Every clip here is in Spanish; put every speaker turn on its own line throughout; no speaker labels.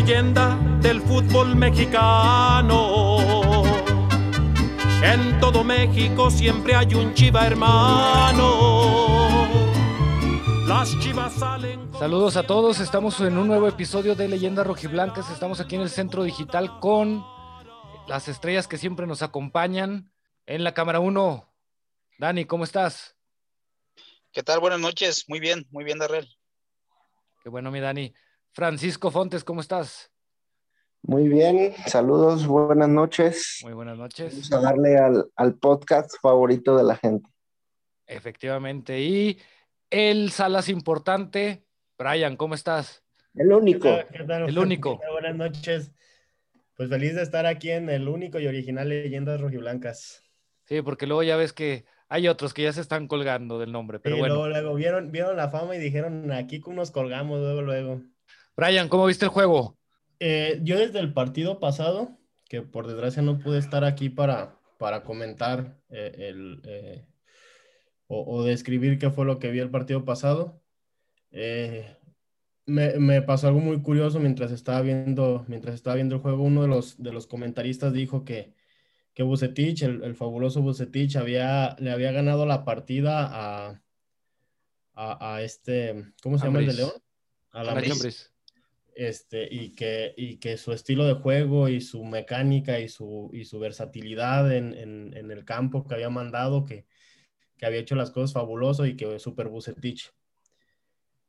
leyenda del fútbol mexicano. En todo México siempre hay un chiva hermano. Las chivas salen.
Saludos a todos, estamos en un nuevo episodio de Leyendas Rojiblancas. Estamos aquí en el Centro Digital con las estrellas que siempre nos acompañan. En la cámara 1, Dani, ¿cómo estás?
¿Qué tal? Buenas noches. Muy bien, muy bien, Darrell.
Qué bueno, mi Dani. Francisco Fontes, ¿cómo estás?
Muy bien, saludos, buenas noches.
Muy buenas noches.
Vamos a darle al, al podcast favorito de la gente.
Efectivamente. Y el Salas importante, Brian, ¿cómo estás?
El único.
¿Qué tal?
El único.
Buenas noches. Pues feliz de estar aquí en el único y original Leyendas Rojiblancas.
Sí, porque luego ya ves que hay otros que ya se están colgando del nombre, pero
y
bueno.
luego, luego vieron, vieron la fama y dijeron, aquí nos colgamos luego, luego.
Brian, ¿cómo viste el juego?
Eh, yo desde el partido pasado, que por desgracia no pude estar aquí para, para comentar eh, el, eh, o, o, describir qué fue lo que vi el partido pasado, me, me, pasó algo muy curioso mientras estaba viendo, mientras estaba viendo el juego. Uno de los, de los comentaristas dijo que, que Bucetich, el, el fabuloso Bucetich, había, le había ganado la partida a, a, a este, ¿cómo se llama el de León?
A la
este, y, que, y que su estilo de juego y su mecánica y su, y su versatilidad en, en, el campo que había mandado, que, que había hecho las cosas fabuloso y que super Bucetich.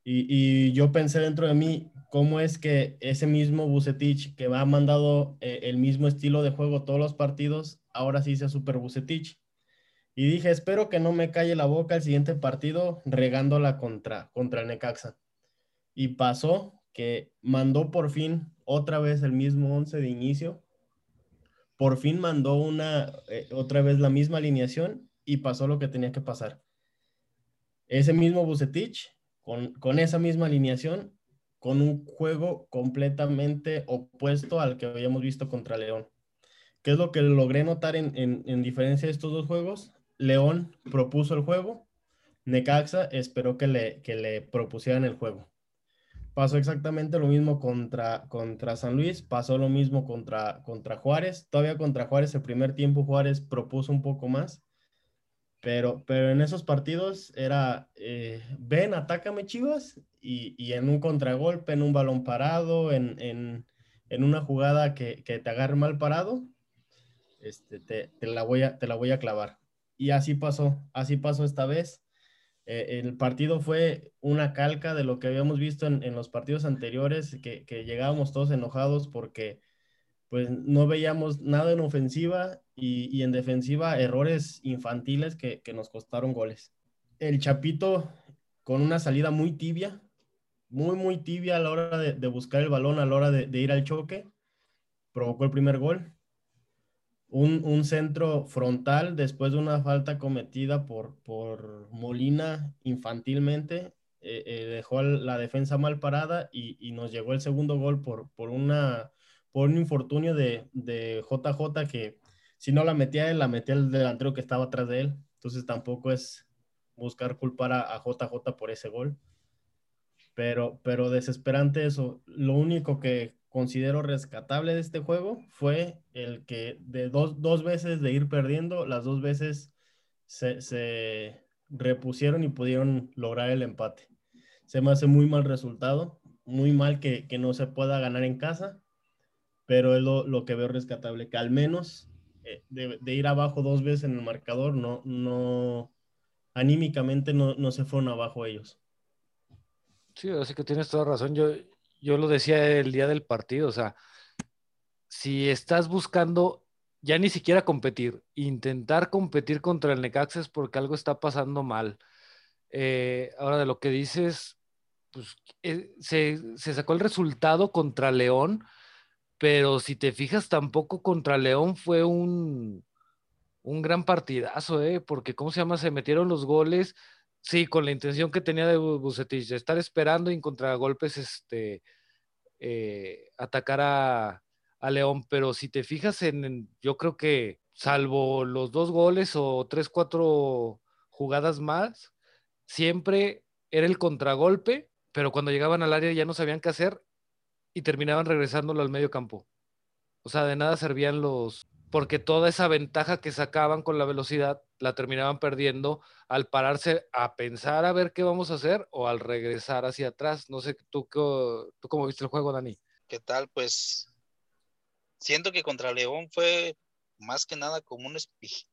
Y, y, yo pensé dentro de mí cómo es que ese mismo Bucetich que ha mandado eh, el mismo estilo de juego todos los partidos, ahora sí sea super Bucetich. Y dije, espero que no me calle la boca el siguiente partido regándola contra, contra Necaxa. Y pasó que mandó por fin otra vez el mismo 11 de inicio. Por fin mandó una, eh, otra vez la misma alineación y pasó lo que tenía que pasar. Ese mismo Bucetich con, con, esa misma alineación, con un juego completamente opuesto al que habíamos visto contra León. ¿Qué es lo que logré notar en, en, en, diferencia de estos dos juegos? León propuso el juego, Necaxa esperó que le, que le propusieran el juego. Pasó exactamente lo mismo contra, contra San Luis, pasó lo mismo contra, contra Juárez. Todavía contra Juárez, el primer tiempo Juárez propuso un poco más, pero, pero en esos partidos era, eh, ven, atácame Chivas, y, y, en un contragolpe, en un balón parado, en, en, en una jugada que, que, te agarre mal parado, este, te, te, la voy a, te la voy a clavar. Y así pasó, así pasó esta vez. Eh, el partido fue una calca de lo que habíamos visto en, los partidos anteriores, que, que, llegábamos todos enojados porque pues no veíamos nada en ofensiva y, en defensiva errores infantiles que, nos costaron goles. El Chapito con una salida muy tibia, muy, muy tibia a la hora de, buscar el balón, a la hora de, ir al choque, provocó el primer gol. Un, un, centro frontal después de una falta cometida por, por Molina infantilmente, eh, eh, dejó la defensa mal parada y, y, nos llegó el segundo gol por, por, una, por un infortunio de, de JJ que si no la metía él, la metía el delantero que estaba atrás de él. Entonces tampoco es buscar culpar a, a JJ por ese gol. Pero, pero desesperante eso. Lo único que considero rescatable de este juego fue el que de dos, dos veces de ir perdiendo, las dos veces se, se, repusieron y pudieron lograr el empate. Se me hace muy mal resultado, muy mal que, que no se pueda ganar en casa, pero es lo, lo que veo rescatable, que al menos eh, de, de, ir abajo dos veces en el marcador, no, no anímicamente no, no se fueron abajo ellos.
Sí, así que tienes toda razón. Yo, yo lo decía el día del partido, o sea, si estás buscando ya ni siquiera competir, intentar competir contra el Necaxa es porque algo está pasando mal. Eh, ahora de lo que dices, pues eh, se, se, sacó el resultado contra León, pero si te fijas, tampoco contra León fue un, un gran partidazo, ¿eh? porque ¿cómo se llama? Se metieron los goles Sí, con la intención que tenía de Bucetich, de estar esperando y en contragolpes este, eh, atacar a, a, León. Pero si te fijas en, en, yo creo que salvo los dos goles o tres, cuatro jugadas más, siempre era el contragolpe, pero cuando llegaban al área ya no sabían qué hacer y terminaban regresándolo al medio campo. O sea, de nada servían los, porque toda esa ventaja que sacaban con la velocidad la terminaban perdiendo al pararse a pensar a ver qué vamos a hacer o al regresar hacia atrás. No sé, ¿tú, tú cómo viste el juego, Dani?
¿Qué tal? Pues siento que contra León fue más que nada como un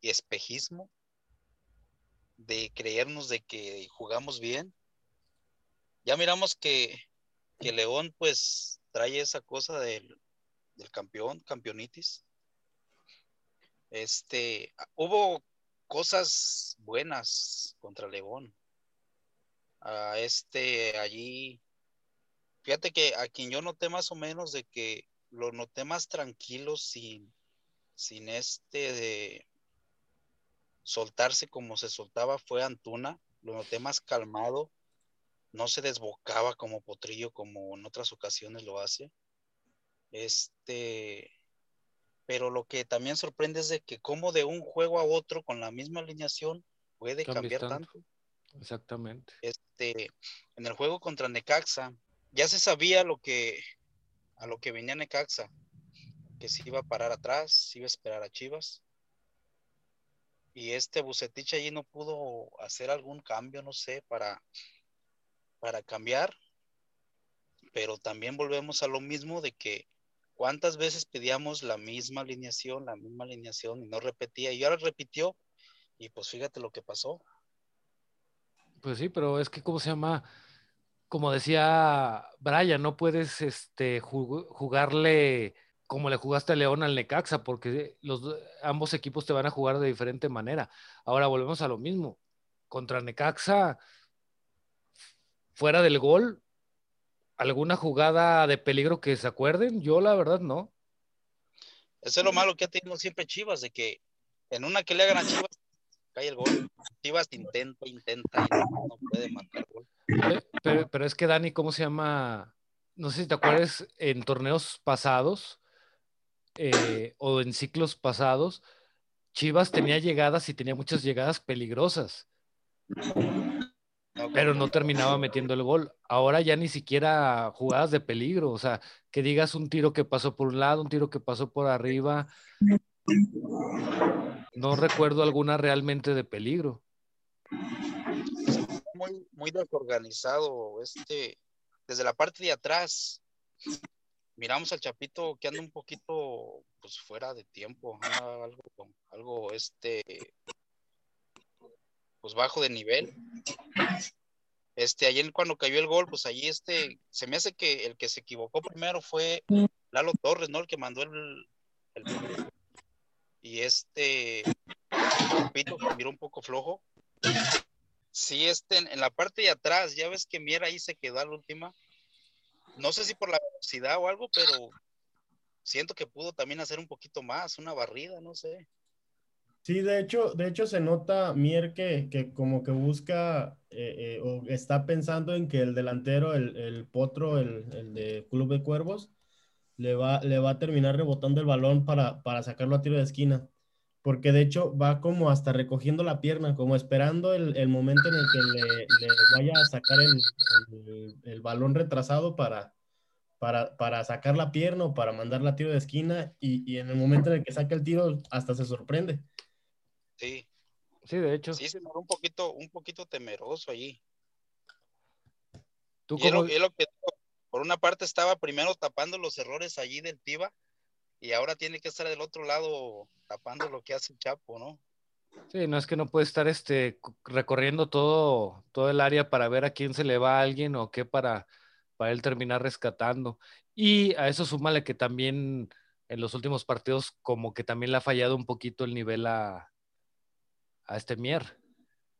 espejismo de creernos de que jugamos bien. Ya miramos que, que León pues trae esa cosa del, del campeón, campeonitis este, hubo cosas buenas contra León. A este allí, fíjate que a quien yo noté más o menos de que lo noté más tranquilo sin, sin este de soltarse como se soltaba fue Antuna, lo noté más calmado, no se desbocaba como Potrillo como en otras ocasiones lo hace. Este, pero lo que también sorprende es de que como de un juego a otro con la misma alineación puede cambiar tanto.
Exactamente.
Este, en el juego contra Necaxa ya se sabía lo que a lo que venía Necaxa, que se iba a parar atrás, se iba a esperar a Chivas. Y este Bucetich allí no pudo hacer algún cambio, no sé, para para cambiar. Pero también volvemos a lo mismo de que ¿Cuántas veces pedíamos la misma alineación, la misma alineación y no repetía? Y ahora repitió y pues fíjate lo que pasó.
Pues sí, pero es que, ¿cómo se llama? Como decía Brian, no puedes este, jugarle como le jugaste a León al Necaxa, porque los, ambos equipos te van a jugar de diferente manera. Ahora volvemos a lo mismo. Contra Necaxa, fuera del gol, ¿Alguna jugada de peligro que se acuerden? Yo la verdad no.
Eso es lo malo que ha tenido siempre Chivas, de que en una que le hagan a Chivas, cae el gol. Chivas intenta, intenta y no, puede marcar gol.
Pero, es que Dani, ¿cómo se llama? No sé si te acuerdas en torneos pasados eh, o en ciclos pasados, Chivas tenía llegadas y tenía muchas llegadas peligrosas pero no terminaba metiendo el gol. Ahora ya ni siquiera jugadas de peligro, o sea, que digas un tiro que pasó por un lado, un tiro que pasó por arriba. No recuerdo alguna realmente de peligro.
Muy, muy desorganizado, este, desde la parte de atrás. Miramos al Chapito que anda un poquito pues fuera de tiempo, algo, algo este pues bajo de nivel. Este, ayer cuando cayó el gol, pues allí este, se me hace que el que se equivocó primero fue Lalo Torres, ¿no? El que mandó el, y este Pito miró un poco flojo. Sí, este, en, la parte de atrás, ya ves que Miera ahí se quedó la última. No sé si por la velocidad o algo, pero siento que pudo también hacer un poquito más, una barrida, no sé.
Sí, de hecho, de hecho se nota Mier que, que como que busca eh, eh, o está pensando en que el delantero, el, el potro, el, el, de Club de Cuervos, le va, le va a terminar rebotando el balón para, para sacarlo a tiro de esquina. Porque de hecho va como hasta recogiendo la pierna, como esperando el, el momento en el que le, vaya a sacar el, el balón retrasado para, para, para, sacar la pierna o para mandarla a tiro de esquina y, y, en el momento en el que saca el tiro hasta se sorprende.
Sí.
Sí, de hecho.
Sí, se me un poquito, un poquito temeroso allí.
¿Tú
y lo, que por una parte estaba primero tapando los errores allí del Tiva y ahora tiene que estar del otro lado tapando lo que hace el Chapo, ¿no?
Sí, no es que no puede estar este recorriendo todo, todo el área para ver a quién se le va a alguien o qué para, para él terminar rescatando. Y a eso súmale que también en los últimos partidos como que también le ha fallado un poquito el nivel a, a este Mier.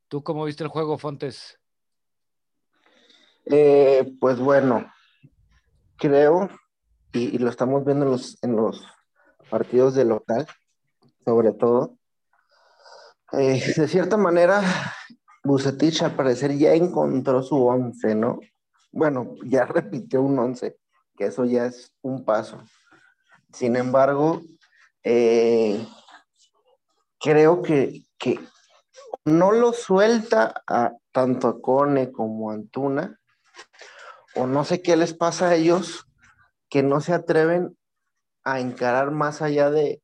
¿Tú cómo viste el juego, Fontes?
Eh, pues bueno, creo, y, lo estamos viendo en los, partidos de local, sobre todo, eh, de cierta manera, Bucetich al parecer ya encontró su once, ¿no? Bueno, ya repitió un once, que eso ya es un paso. Sin embargo, eh, creo que, que, no lo suelta a, tanto a Cone como a Antuna, o no sé qué les pasa a ellos, que no se atreven a encarar más allá de,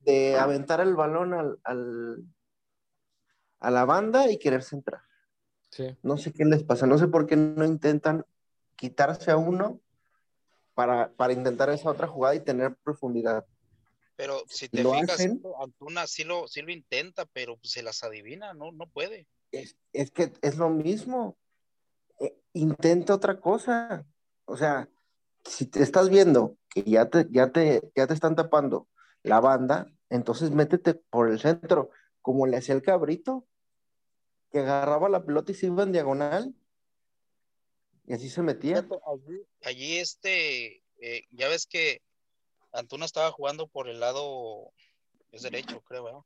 de aventar el balón al, al- a la banda y querer centrar.
Sí.
No sé qué les pasa, no sé por qué no intentan quitarse a uno para, para intentar esa otra jugada y tener profundidad.
Pero si te
lo
fijas,
hacen.
Antuna sí lo, sí lo intenta, pero pues, se las adivina, no, no puede.
Es, es que es lo mismo. Eh, intenta otra cosa. O sea, si te estás viendo que ya te, ya te, ya te están tapando la banda, entonces métete por el centro, como le hacía el cabrito, que agarraba la pelota y se iba en diagonal. Y así se metía.
Allí este, eh, ya ves que Antuna estaba jugando por el lado, es derecho, creo, ¿verdad?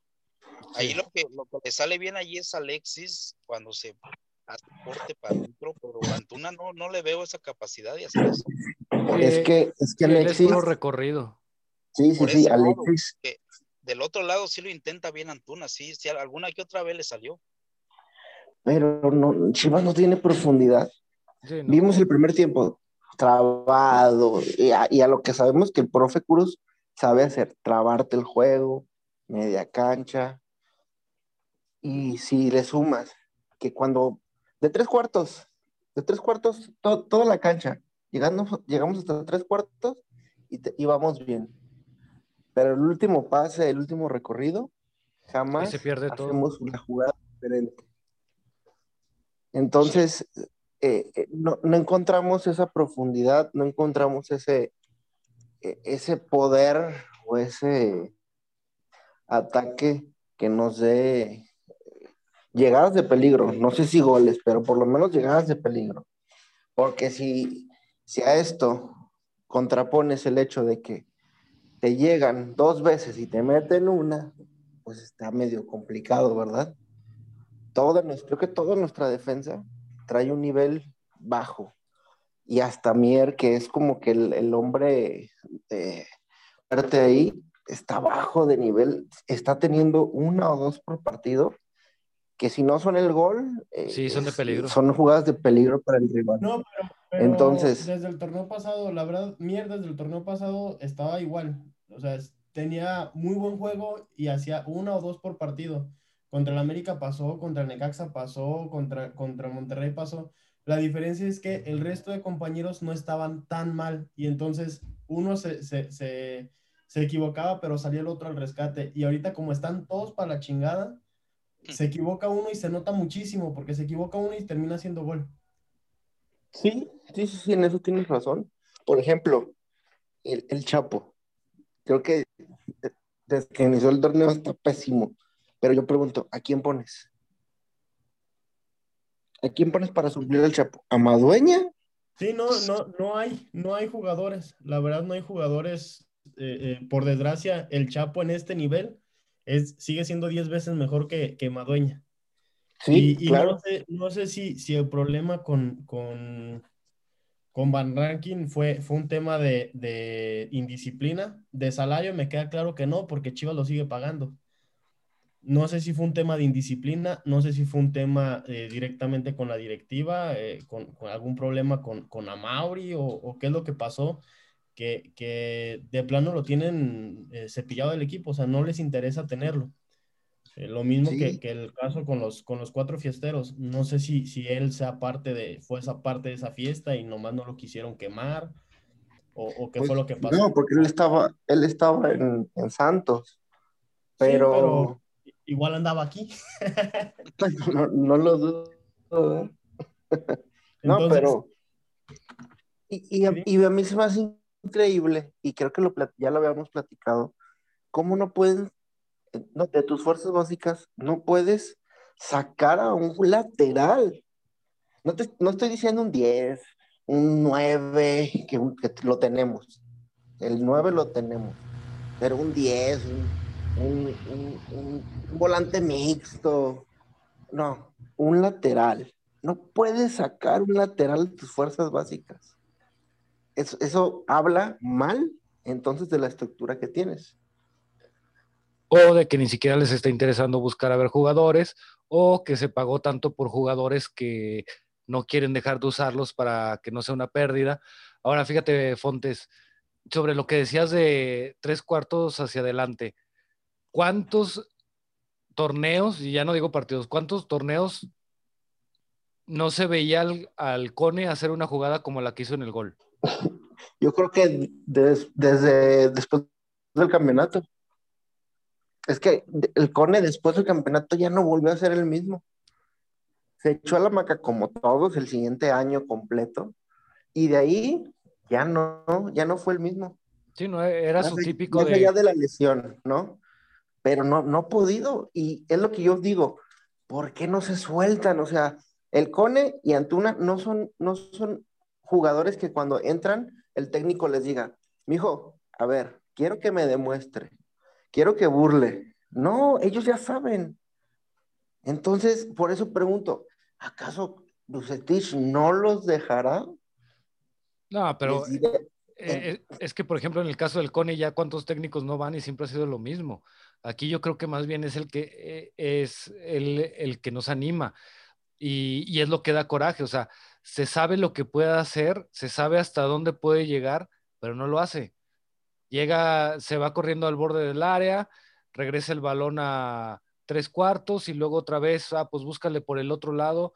Ahí lo que, lo que le sale bien allí es Alexis cuando se hace corte para adentro, pero Antuna no, no le veo esa capacidad de hacer eso.
Es que, es que
es
Alexis,
puro recorrido.
sí, sí, sí,
lado.
Alexis,
Del otro lado sí lo intenta bien Antuna, sí, sí, alguna que otra vez le salió.
pero no, Chivas no tiene profundidad.
Sí, no.
Vimos el primer tiempo trabado y a, y a lo que sabemos que el profe Cruz sabe hacer, trabarte el juego, media cancha. Y si le sumas que cuando de tres cuartos, de tres cuartos, to- toda la cancha, llegando, llegamos hasta tres cuartos y, te- y vamos bien. Pero el último pase, el último recorrido, jamás
se pierde todo.
hacemos una jugada diferente. Entonces, eh, eh, no, encontramos esa profundidad, no encontramos ese, eh, ese poder o ese ataque que nos dé llegadas de peligro. No sé si goles, pero por lo menos llegadas de peligro. Porque si, si a esto contrapones el hecho de que te llegan dos veces y te meten una, pues está medio complicado, ¿verdad? Nuestra, creo que toda nuestra defensa trae un nivel bajo. Y hasta Mier, que es como que el, el hombre eh, fuerte ahí, está bajo de nivel, está teniendo una o dos por partido, que si no son el gol, eh,
Sí, son de peligro.
Son jugadas de peligro para el rival.
No, pero, pero
Entonces-
desde el torneo pasado, la verdad, mierda, desde el torneo pasado estaba igual. O sea, tenía muy buen juego y hacía una o dos por partido. Contra el América pasó, contra el Necaxa pasó, contra, contra Monterrey pasó. La diferencia es que el resto de compañeros no estaban tan mal y entonces uno se, se, se, se equivocaba, pero salía el otro al rescate. Y ahorita como están todos para la chingada, se equivoca uno y se nota muchísimo porque se equivoca uno y termina haciendo gol.
Sí, sí, sí, en eso tienes razón. Por ejemplo, el, el Chapo. Creo que de- desde que inició el torneo está pésimo. Pero yo pregunto, ¿a quién pones? ¿A quién pones para suplir al Chapo? ¿A Madueña?
Sí, no, no, no hay, no hay jugadores. La verdad, no hay jugadores. eh, eh, por desgracia, el Chapo en este nivel es, sigue siendo 10 veces mejor que, que Madueña.
Sí,
y y
claro.
no sé, no sé si, si el problema con, con, con Van Rankin fue, fue un tema de, de indisciplina. De salario me queda claro que no, porque Chivas lo sigue pagando. No sé si fue un tema de indisciplina, no sé si fue un tema eh, directamente con la directiva, eh, con, con algún problema con, con Amauri o, o qué es lo que pasó, que, que de plano lo tienen eh, cepillado del equipo, o sea, no les interesa tenerlo. Lo mismo
Sí.
que, que el caso con los, con los cuatro fiesteros. No sé si, si él sea parte de, fue esa parte de esa fiesta y nomás no lo quisieron quemar o, o qué
Pues,
fue lo que pasó.
No, porque él estaba, él estaba en, en Santos.
Sí,
Pero,
igual andaba aquí.
no, no lo dudo. ¿eh? No,
Entonces,
pero. Y, y, a,
Sí.
y a mí se me hace increíble, y creo que lo, ya lo habíamos platicado, ¿cómo no pueden, no, de tus fuerzas básicas, no puedes sacar a un lateral? No, te, no estoy diciendo un 10, un 9, que, que lo tenemos. El 9 lo tenemos, pero un 10, un, un- un- volante mixto. No, un lateral. No puedes sacar un lateral de tus fuerzas básicas. Eso, eso habla mal entonces de la estructura que tienes.
o de que ni siquiera les está interesando buscar a ver jugadores, o que se pagó tanto por jugadores que no quieren dejar de usarlos para que no sea una pérdida. Ahora, fíjate, Fontes, sobre lo que decías de tres cuartos hacia adelante, ¿cuántos torneos, y ya no digo partidos, cuántos torneos no se veía al, al Cone hacer una jugada como la que hizo en el gol?
Yo creo que des- desde después del campeonato. Es que el Cone después del campeonato ya no volvió a ser el mismo. Se echó a la maca como todos el siguiente año completo y de ahí ya no, ya no fue el mismo.
Sí, no, era su típico
allá
de
la lesión, ¿no? Pero no, no ha podido. Y es lo que yo digo, ¿por qué no se sueltan? O sea, el Cone y Antuna no son, no son jugadores que cuando entran, el técnico les diga, mijo, a ver, quiero que me demuestre, quiero que burle. No, ellos ya saben. Entonces, por eso pregunto, ¿acaso Bucetich no los dejará?
No, pero eh, eh, es que, por ejemplo, en el caso del Cone, ya cuántos técnicos no van y siempre ha sido lo mismo. Aquí yo creo que más bien es el que eh, es el, el que nos anima y, y es lo que da coraje. O sea, se sabe lo que puede hacer, se sabe hasta dónde puede llegar, pero no lo hace. Llega, se va corriendo al borde del área, regresa el balón a tres cuartos y luego otra vez, ah, pues búscale por el otro lado.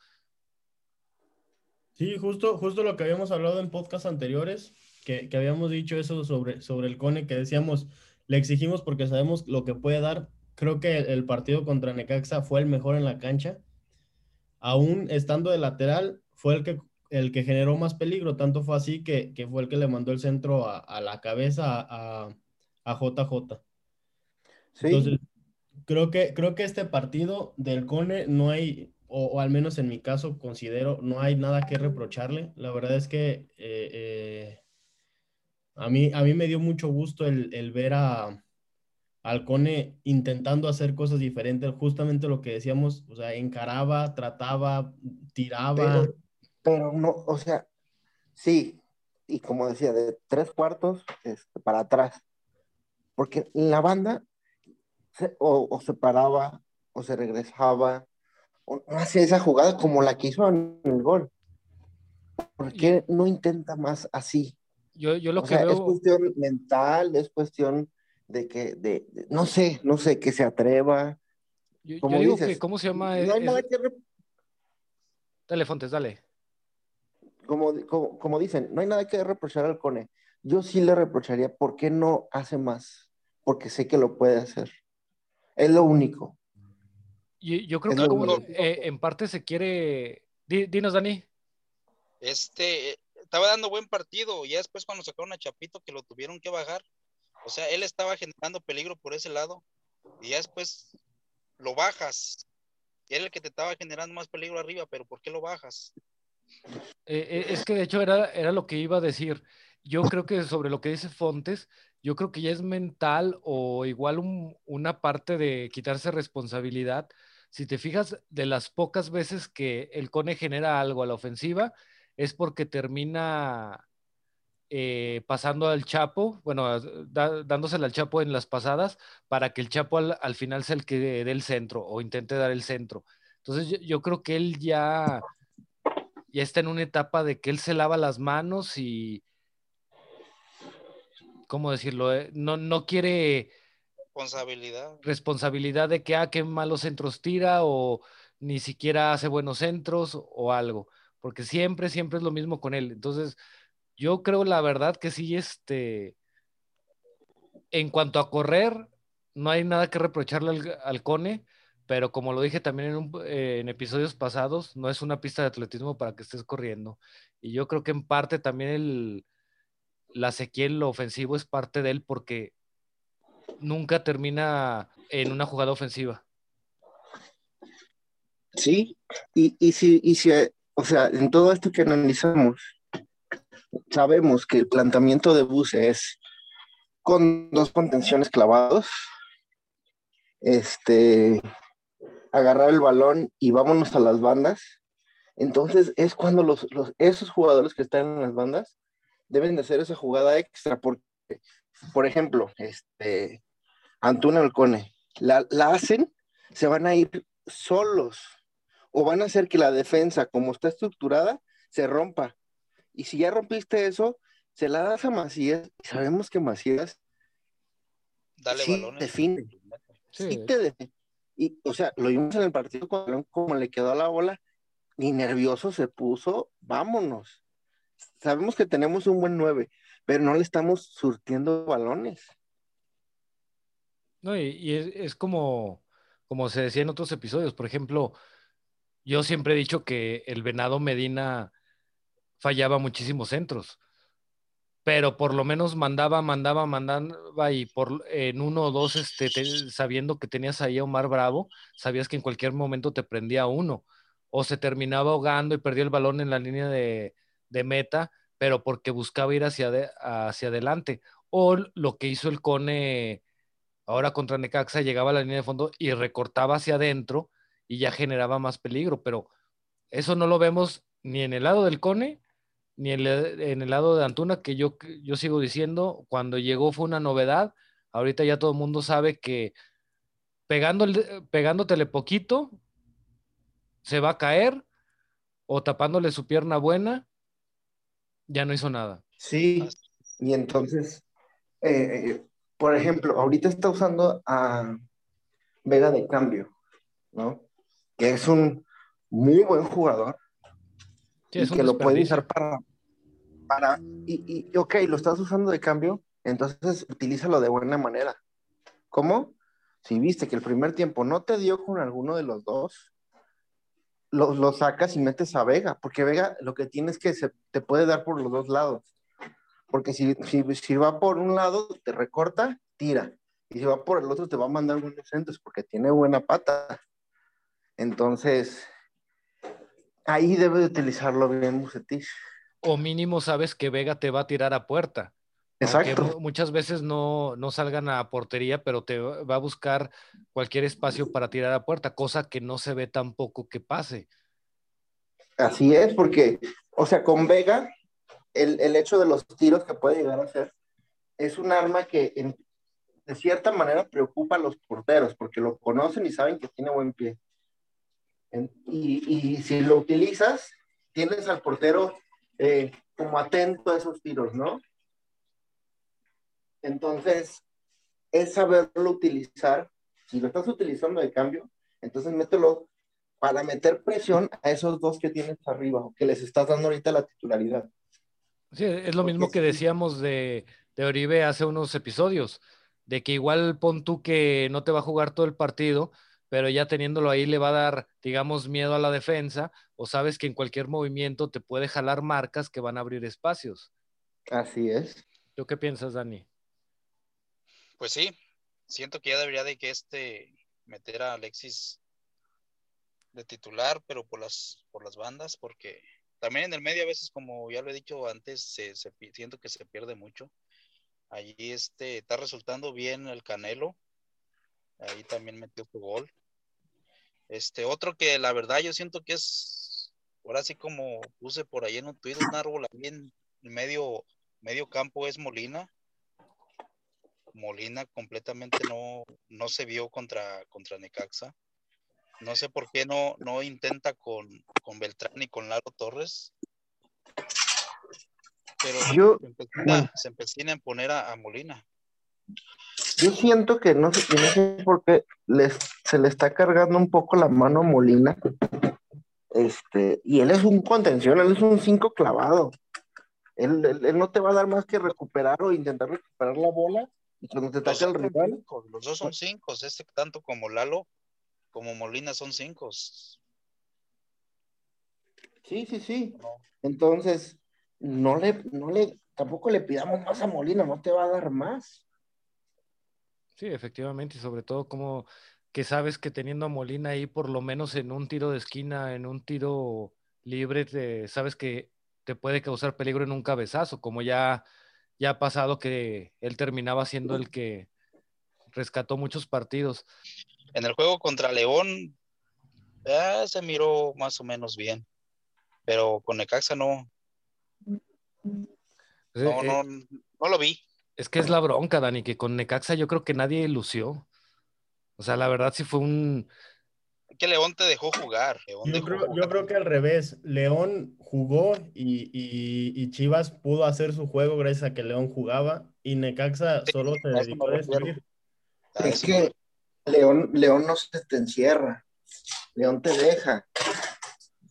Sí, justo, justo lo que habíamos hablado en podcasts anteriores, que, que habíamos dicho eso sobre, sobre el Cone, que decíamos, le exigimos porque sabemos lo que puede dar. Creo que el, partido contra Necaxa fue el mejor en la cancha. Aún estando de lateral, fue el que, el que generó más peligro. Tanto fue así que, que fue el que le mandó el centro a, a la cabeza a, a JJ.
sí,
Entonces, creo que, creo que este partido del Cone no hay, o, o al menos en mi caso considero, no hay nada que reprocharle. La verdad es que eh, eh, a mí, a mí me dio mucho gusto el, el ver a, al Cone intentando hacer cosas diferentes, justamente lo que decíamos, o sea, encaraba, trataba, tiraba.
pero, pero no, o sea, sí, y como decía, de tres cuartos este, para atrás, porque la banda o se paraba o se regresaba, o no hacía esa jugada como la que hizo en el gol. ¿Por qué no intenta más así?
Yo, yo lo
O
que
sea, es
veo...
cuestión mental, es cuestión de que, de, de- no sé, no sé, que se atreva.
Yo, yo
como
digo
dices,
que, ¿cómo se llama?
No
Es-
hay nada
es-
que, re-
Dale, Fontes, dale.
como, como, como dicen, no hay nada que reprochar al Cone. Yo sí le reprocharía por qué no hace más, porque sé que lo puede hacer. Es lo único.
Y yo creo
Es
que como, eh, en parte se quiere... Di- dinos, Dani.
Este, estaba dando buen partido, y ya después cuando sacaron a Chapito que lo tuvieron que bajar, o sea, él estaba generando peligro por ese lado, y ya después lo bajas, y era el que te estaba generando más peligro arriba, pero ¿por qué lo bajas?
Eh, eh, es que de hecho era, era lo que iba a decir. Yo creo que sobre lo que dice Fontes, yo creo que ya es mental o igual un- una parte de quitarse responsabilidad. Si te fijas, de las pocas veces que el Cone genera algo a la ofensiva, es porque termina eh, pasando al Chapo, bueno, da- dándosela al Chapo en las pasadas, para que el Chapo al, al final sea el que dé el centro o intente dar el centro. Entonces yo, yo creo que él ya ya está en una etapa de que él se lava las manos y, ¿cómo decirlo? Eh, No, no quiere
Responsabilidad.
responsabilidad de que, ah, qué malos centros tira o ni siquiera hace buenos centros o algo, porque siempre, siempre es lo mismo con él. Entonces, yo creo la verdad que sí, este, en cuanto a correr, no hay nada que reprocharle al, al Cone, pero como lo dije también eh, en episodios pasados, no es una pista de atletismo para que estés corriendo. Y yo creo que en parte también el, la sequía en lo ofensivo es parte de él porque nunca termina en una jugada ofensiva.
Sí, y, y si, y si, o sea, en todo esto que analizamos, sabemos que el planteamiento de Buse es con dos contenciones clavados, este, agarrar el balón y vámonos a las bandas. Entonces es cuando los, los, esos jugadores que están en las bandas deben de hacer esa jugada extra, porque, por ejemplo, este, Antuna Alcone, la, la hacen, se van a ir solos o van a hacer que la defensa, como está estructurada, se rompa. Y si ya rompiste eso, se la das a Macías y sabemos que Macías
Dale
sí
balones.
define,
Sí.
sí te define. Y, o sea, lo vimos en el partido con León, como le quedó a la bola, ni nervioso se puso, vámonos. Sabemos que tenemos un buen 9, pero no le estamos surtiendo balones.
No, y, y es, es como, como se decía en otros episodios. Por ejemplo, yo siempre he dicho que el Venado Medina fallaba muchísimos centros, pero por lo menos mandaba, mandaba, mandaba y por en uno o dos, este, te- sabiendo que tenías ahí a Omar Bravo, sabías que en cualquier momento te prendía uno, o se terminaba ahogando y perdía el balón en la línea de, de meta, pero porque buscaba ir hacia, ade- hacia adelante. O lo que hizo el Cone ahora contra Necaxa, llegaba a la línea de fondo y recortaba hacia adentro y ya generaba más peligro, pero eso no lo vemos ni en el lado del Cone, ni en el, en el lado de Antuna, que yo, yo sigo diciendo, cuando llegó fue una novedad, ahorita ya todo el mundo sabe que pegándole, pegándotele poquito, se va a caer, o tapándole su pierna buena, ya no hizo nada.
Sí, y entonces, eh, por ejemplo, ahorita está usando a Vega de cambio, ¿no? Que es un muy buen jugador
Sí,
y
es un
que lo puede usar para, para, y, y, ok, lo estás usando de cambio, entonces utilízalo de buena manera. ¿Cómo? Si viste que el primer tiempo no te dio con alguno de los dos, lo, lo sacas y metes a Vega, porque Vega lo que tiene es que se, te puede dar por los dos lados. Porque si, si, si va por un lado, te recorta, tira. Y si va por el otro, te va a mandar buenos centros, porque tiene buena pata. Entonces, ahí debe de utilizarlo bien Bucetich.
O mínimo sabes que Vega te va a tirar a puerta.
Exacto.
mu- muchas veces no, no salgan a portería, pero te va va a buscar cualquier espacio para tirar a puerta, cosa que no se ve tampoco que pase.
Así es, porque, o sea, con Vega, el, el hecho de los tiros que puede llegar a hacer es un arma que en- de cierta manera preocupa a los porteros, porque lo conocen y saben que tiene buen pie. Y, y si lo utilizas, tienes al portero eh, como atento a esos tiros, ¿no? Entonces, es saberlo utilizar. Si lo estás utilizando de cambio, entonces mételo para meter presión a esos dos que tienes arriba, o que les estás dando ahorita la titularidad.
Sí, es lo
Porque
mismo que decíamos de, de Oribe hace unos episodios, de que igual pon tú que no te va a jugar todo el partido, pero ya teniéndolo ahí le va a dar, digamos, miedo a la defensa, o sabes que en cualquier movimiento te puede jalar marcas que van a abrir espacios.
Así es.
¿Tú qué piensas, Dani?
Pues sí, siento que ya debería de que este meter a Alexis de titular, pero por las por las bandas, porque también en el medio a veces, como ya lo he dicho antes, se, se siento que se pierde mucho. Allí este está resultando bien el Canelo. Ahí también metió su gol. Este otro que la verdad yo siento que es ahora sí como puse por ahí en un tuit un árbol ahí en medio medio campo es Molina. Molina completamente no, no se vio contra, contra Necaxa. No sé por qué no, no intenta con, con Beltrán y con Lalo Torres. Pero
Yo-
se, empecina, se empecina en poner a, a Molina.
Yo siento que no sé, no sé por qué les, se le está cargando un poco la mano a Molina. Este, y él es un contención, él es un 5 clavado. Él, él- él no te va a dar más que recuperar o intentar recuperar la bola. Y cuando te taca el rival,
cinco, los dos son cinco, este tanto como Lalo como Molina son cinco.
sí, sí, sí.
No.
Entonces, no le, no le, tampoco le pidamos más a Molina, no te va a dar más.
Sí, efectivamente, y sobre todo como que sabes que teniendo a Molina ahí, por lo menos en un tiro de esquina, en un tiro libre, te- sabes que te puede causar peligro en un cabezazo, como ya, ya ha pasado que él terminaba siendo el que rescató muchos partidos.
En el juego contra León eh, se miró más o menos bien. Pero con Necaxa no,
Eh,
no,
eh,
no, no lo vi.
Es que es la bronca, Dani, que con Necaxa yo creo que nadie lució. O sea, la verdad sí fue un...
que León te dejó jugar. León
Yo
dejó
creo, yo
jugar.
creo que al revés. León jugó y, y- y Chivas pudo hacer su juego gracias a que León jugaba y Necaxa solo se dedicó a destruir.
Es que León, León no se te encierra. León te deja.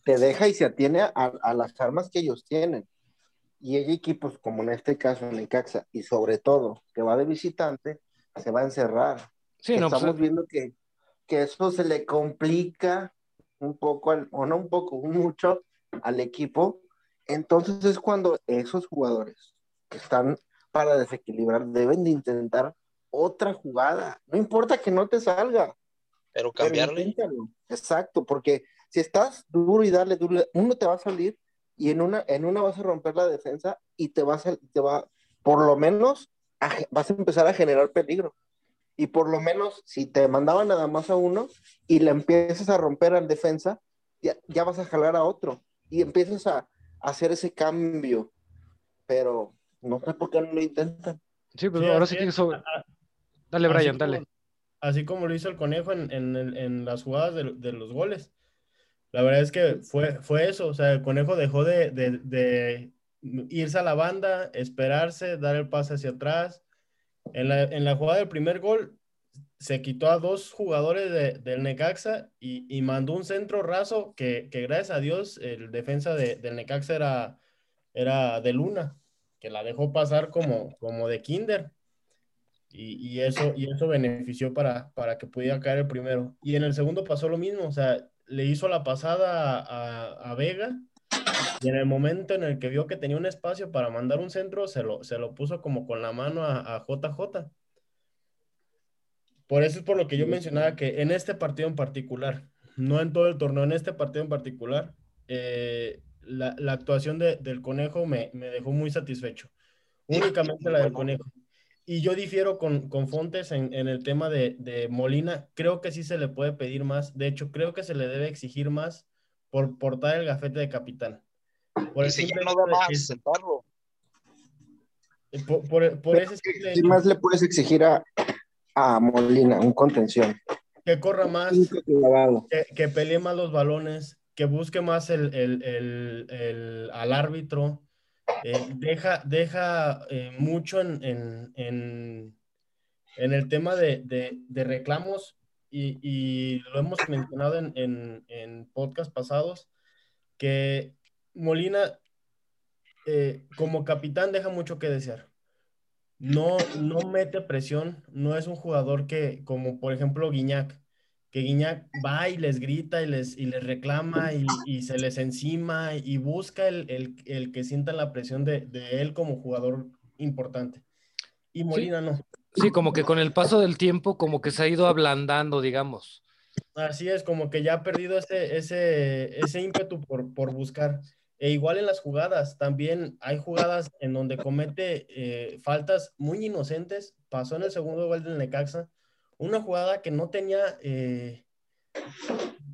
Te deja y se atiene a, a las armas que ellos tienen. Y hay equipos, como en este caso Necaxa, y sobre todo que va de visitante, se va a encerrar.
Sí, no, pues,
Estamos viendo que, que eso se le complica un poco, al- o no un poco, mucho al equipo. Entonces es cuando esos jugadores que están para desequilibrar deben de intentar otra jugada. No importa que no te salga,
Pero
pero
cambiarle.
inténtalo. Exacto, porque si estás duro y darle duro, uno te va a salir y en una, en una vas a romper la defensa y te vas a, te va, por lo menos a vas a empezar a generar peligro. Y por lo menos si te mandaban nada más a uno y le empiezas a romper al defensa, ya, ya vas a jalar a otro y empiezas a, a hacer ese cambio. Pero no sé por qué no lo intentan.
sí, pues
Sí,
ahora
así
sí que
es.
sobre-
A- a-
Dale,
así
Brian,
como-
dale.
Así como lo hizo el conejo en, en en las jugadas de, de los goles. La verdad es que fue, fue eso. O sea, el conejo dejó de, de- irse a la banda, esperarse, dar el pase hacia atrás. En la, en la jugada del primer gol, se quitó a dos jugadores de- del Necaxa y, y mandó un centro raso que, que gracias a Dios el defensa de- del Necaxa era, era de Luna, que la dejó pasar como, como de Kinder. Y, y eso, y eso benefició para, para que pudiera caer el primero. Y en el segundo pasó lo mismo, o sea, le hizo la pasada a, a Vega y en el momento en el que vio que tenía un espacio para mandar un centro, se lo, se lo puso como con la mano a, a JJ. Por eso es por lo que yo mencionaba que en este partido en particular, no en todo el torneo, en este partido en particular, eh, la, la actuación de- del conejo me, me dejó muy satisfecho. Únicamente la del conejo. Y yo difiero con, con Fontes en, en el tema de, de Molina. Creo que sí se le puede pedir más. De hecho, creo que se le debe exigir más por portar el gafete de capitán. Por
si ya no da más,
es-
sentarlo.
por, por- por ese simple
¿Qué
hecho,
más le puedes exigir a, a Molina? Un contención.
que corra más, que, que pelee más los balones, que busque más el, el- el- el- al árbitro, eh, deja, deja eh, mucho en, en- en- en el tema de, de- de reclamos y, y lo hemos mencionado en, en, en podcast pasados, que Molina eh, como capitán deja mucho que desear. No, no mete presión, no es un jugador que, como por ejemplo Guiñac, que Guiñac va y les grita y les, y les reclama y, y se les encima y busca el, el- el que sientan la presión de, de él como jugador importante. Y Molina no.
Sí, como que con el paso del tiempo, como que se ha ido ablandando, digamos.
Así es, como que ya ha perdido ese, ese, ese ímpetu por, por buscar. E igual en las jugadas, también hay jugadas en donde comete eh, faltas muy inocentes. Pasó en el segundo gol del Necaxa, una jugada que no tenía eh,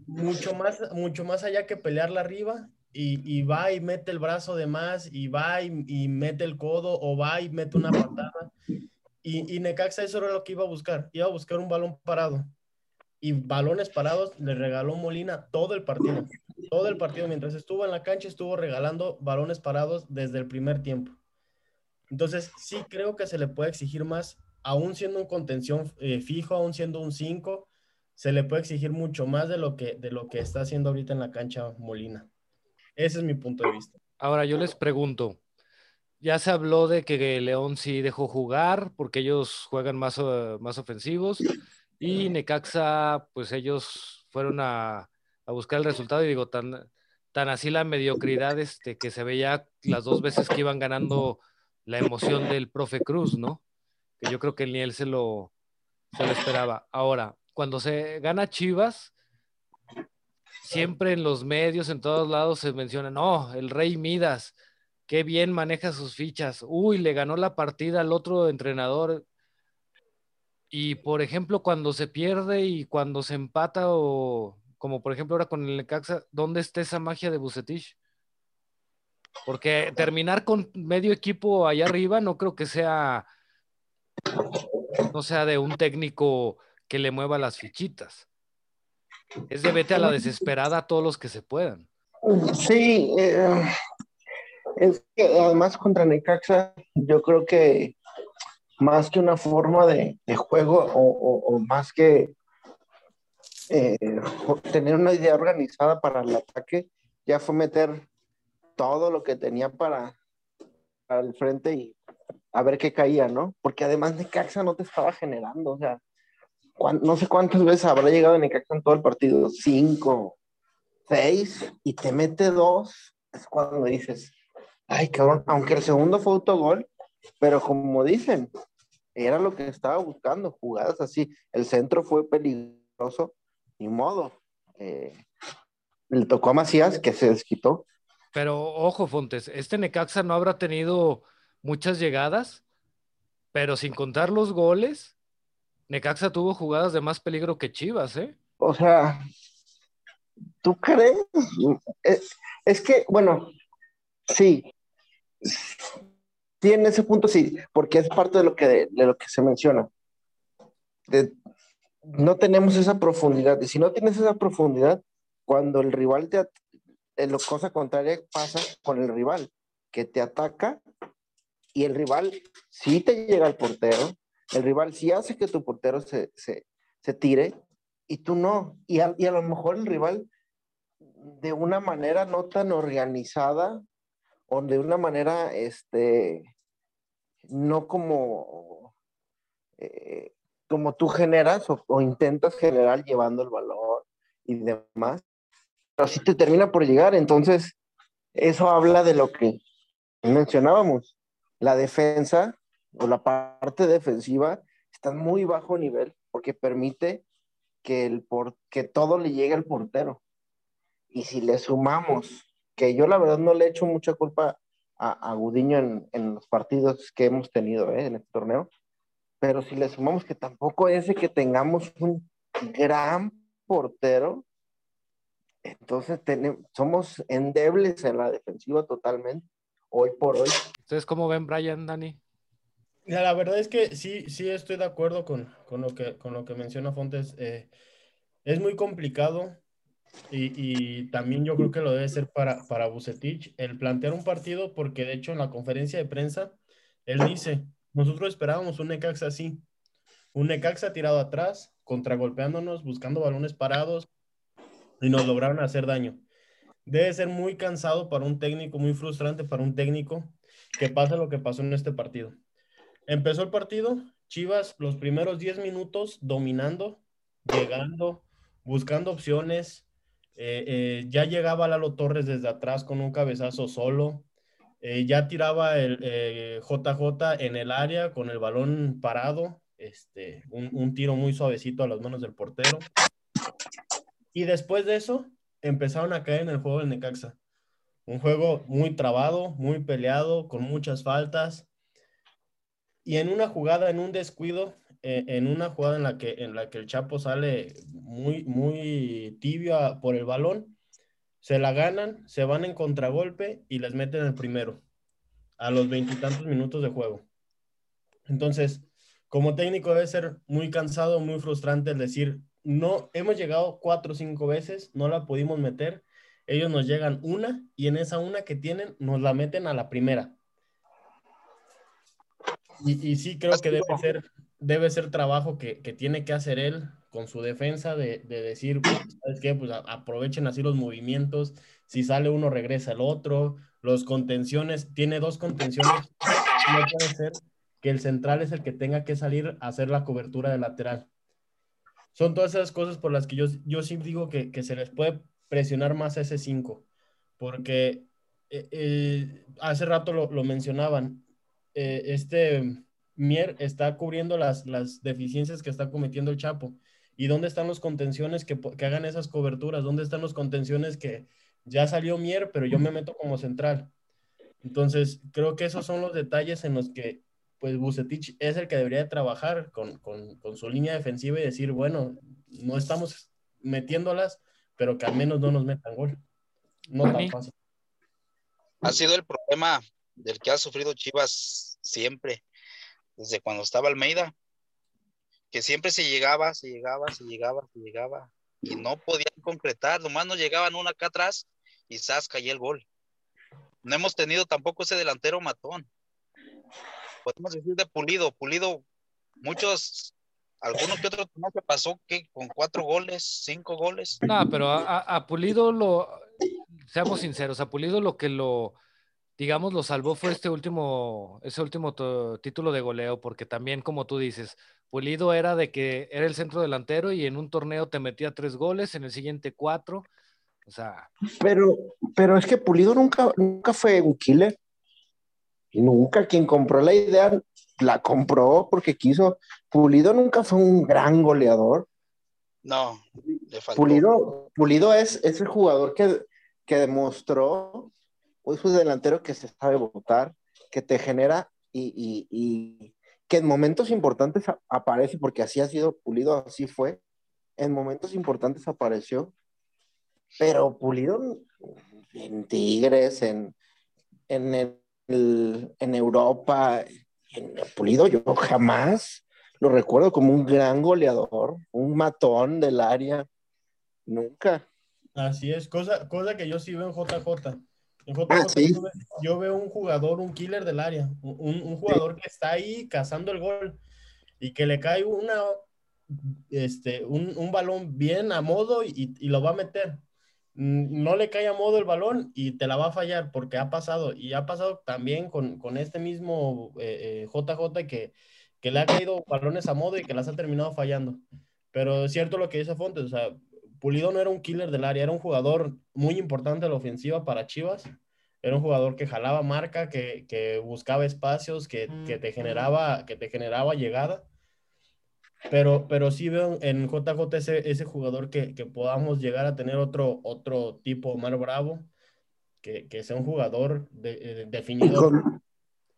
mucho, más, mucho más allá que pelearla arriba. Y, va y mete el brazo de más, y va y, y mete el codo, o va y mete una patada. Y, y Necaxa eso era lo que iba a buscar, iba a buscar un balón parado y balones parados le regaló Molina todo el partido. Todo el partido, mientras estuvo en la cancha, estuvo regalando balones parados desde el primer tiempo. Entonces, sí creo que se le puede exigir más, aún siendo un contención eh, fijo, aún siendo un 5, se le puede exigir mucho más de lo, que, de lo que está haciendo ahorita en la cancha Molina. Ese es mi punto de vista.
Ahora yo les pregunto, ya se habló de que León sí dejó jugar porque ellos juegan más, eh, más ofensivos y Necaxa, pues ellos fueron a, a buscar el resultado y digo, tan, tan así la mediocridad este, que se veía las dos veces que iban ganando la emoción del profe Cruz, ¿no? Que yo creo que ni él se lo, se lo esperaba. Ahora, cuando se gana Chivas, siempre en los medios, en todos lados se menciona, no, el Rey Midas, qué bien maneja sus fichas, uy, le ganó la partida al otro entrenador. Y por ejemplo, cuando se pierde y cuando se empata, o como por ejemplo ahora con el Necaxa, ¿dónde está esa magia de Bucetich? Porque terminar con medio equipo allá arriba no creo que sea, no sea de un técnico que le mueva las fichitas. Es de vete a la desesperada a todos los que se puedan.
Sí, eh, es que además contra Necaxa, yo creo que más que una forma de, juego o, más que eh, tener una idea organizada para el ataque, ya fue meter todo lo que tenía para, para el frente y a ver qué caía, ¿no? Porque además Necaxa no te estaba generando, o sea, no sé cuántas veces habrá llegado Necaxa en todo el partido, cinco, seis, y te mete dos, es cuando dices, ay cabrón, aunque el segundo fue autogol, pero como dicen, era lo que estaba buscando, jugadas así, el centro fue peligroso, ni modo. Eh, le tocó a Macías que se desquitó.
Pero ojo, Fontes, este Necaxa no habrá tenido muchas llegadas, pero sin contar los goles, Necaxa tuvo jugadas de más peligro que Chivas, ¿eh?
O sea, ¿tú crees? Es, que, bueno, sí, tiene ese punto, sí, porque es parte de lo que, de, lo que se menciona. no tenemos esa profundidad, y si no tienes esa profundidad, cuando el rival te, la cosa contraria pasa con el rival, que te ataca y el rival sí te llega al portero, el rival sí hace que tu portero se, tire y tú no. Y a, y a, lo mejor el rival de una manera no tan organizada o de una manera, este, no como, eh, como tú generas o, o, intentas generar llevando el valor y demás, pero sí te termina por llegar. Entonces, eso habla de lo que mencionábamos. La defensa o la parte defensiva está en muy bajo nivel porque permite que, el por, que todo le llegue al portero. Y si le sumamos, que yo la verdad no le echo mucha culpa a, a Gudiño en, en, los partidos que hemos tenido ¿eh? en este torneo, pero si le sumamos que tampoco es que tengamos un gran portero, entonces tenemos, somos endebles en la defensiva totalmente, hoy por hoy.
¿Ustedes cómo ven, Brian, Dani?
La verdad es que sí, sí estoy de acuerdo con, con lo, que, con lo que menciona Fontes. Eh, es muy complicado y, y, también yo creo que lo debe ser para, para Bucetich el plantear un partido, porque de hecho en la conferencia de prensa él dice, nosotros esperábamos un Necaxa así, un Necaxa tirado atrás, contragolpeándonos, buscando balones parados, y nos lograron hacer daño. Debe ser muy cansado para un técnico, muy frustrante para un técnico que pase lo que pasó en este partido. Empezó el partido, Chivas los primeros 10 minutos dominando, llegando, buscando opciones. Eh, eh, ya llegaba Lalo Torres desde atrás con un cabezazo solo. Eh, ya tiraba el JJ en el área con el balón parado. Este, un, un tiro muy suavecito a las manos del portero. Y después de eso, empezaron a caer en el juego del Necaxa. Un juego muy trabado, muy peleado, con muchas faltas. Y en una jugada, en un descuido, eh, en una jugada en la, que, en la que el Chapo sale muy, muy tibio por el balón, se la ganan, se van en contragolpe y les meten el primero a los veintitantos minutos de juego. Entonces, como técnico debe ser muy cansado, muy frustrante el decir, no, hemos llegado cuatro o cinco veces, no la pudimos meter, ellos nos llegan una y en esa una que tienen nos la meten a la primera. Y, sí creo que debe ser, debe ser trabajo que, tiene que hacer él con su defensa de, decir, ¿sabes qué? Pues aprovechen así los movimientos, si sale uno regresa el otro, los contenciones, tiene dos contenciones, no puede ser que el central es el que tenga que salir a hacer la cobertura de lateral son todas esas cosas por las que yo, yo sí digo que, que se les puede presionar más a ese 5, porque eh, eh, hace rato lo, lo mencionaban, eh, este Mier está cubriendo las, las deficiencias que está cometiendo el Chapo. ¿Y dónde están los contenciones que, que, hagan esas coberturas? ¿Dónde están los contenciones que ya salió Mier, pero yo me meto como central? Entonces, creo que esos son los detalles en los que pues Bucetich es el que debería trabajar con, su línea defensiva y decir, bueno, no estamos metiéndolas, pero que al menos no nos metan gol. No tan fácil.
Ha sido el problema del que ha sufrido Chivas siempre, desde cuando estaba Almeida, que siempre se llegaba, se llegaba, se llegaba, se llegaba, y no podían concretar, nomás no llegaban una acá atrás y ¡zas! caía el gol. No hemos tenido tampoco ese delantero matón. Podemos decir de Pulido, Pulido, muchos, algunos que otros no se pasó que con cuatro goles, cinco goles.
No, pero a, a Pulido lo, seamos sinceros, a Pulido lo que lo, digamos, lo salvó fue este último, ese último título de goleo, porque también, como tú dices, Pulido era de que era el centro delantero y en un torneo te metía tres goles, en el siguiente cuatro. O sea.
Pero, pero es que Pulido nunca, nunca fue un killer. Y nunca quien compró la idea la compró porque quiso. Pulido nunca fue un gran goleador.
No, le faltó.
Pulido, Pulido es, es el jugador que, que demostró es un delantero que se sabe votar, que te genera y, y, que en momentos importantes aparece, porque así ha sido Pulido, así fue, en momentos importantes apareció, pero Pulido en Tigres, en, en, el, en Europa, en Pulido yo jamás lo recuerdo como un gran goleador, un matón del área, nunca.
Así es, cosa, cosa que yo sí veo en JJ
Ah,
yo, veo un jugador, un killer del área, un, jugador que está ahí cazando el gol y que le cae una, este, un, balón bien a modo y, lo va a meter. Mm, no le cae a modo el balón y te la va a fallar porque ha pasado. Y ha pasado también con, este mismo JJ eh, eh, que, que le ha caído balones a modo y que las ha terminado fallando. Pero es cierto lo que dice Fontes, o sea, Pulido no era un killer del área, era un jugador muy importante de la ofensiva para Chivas. Era un jugador que jalaba marca, que, buscaba espacios, que, te generaba, que te generaba llegada. Pero, pero sí veo en JJ ese, jugador que, podamos llegar a tener otro, otro tipo Omar Bravo, que, sea un jugador de, definido.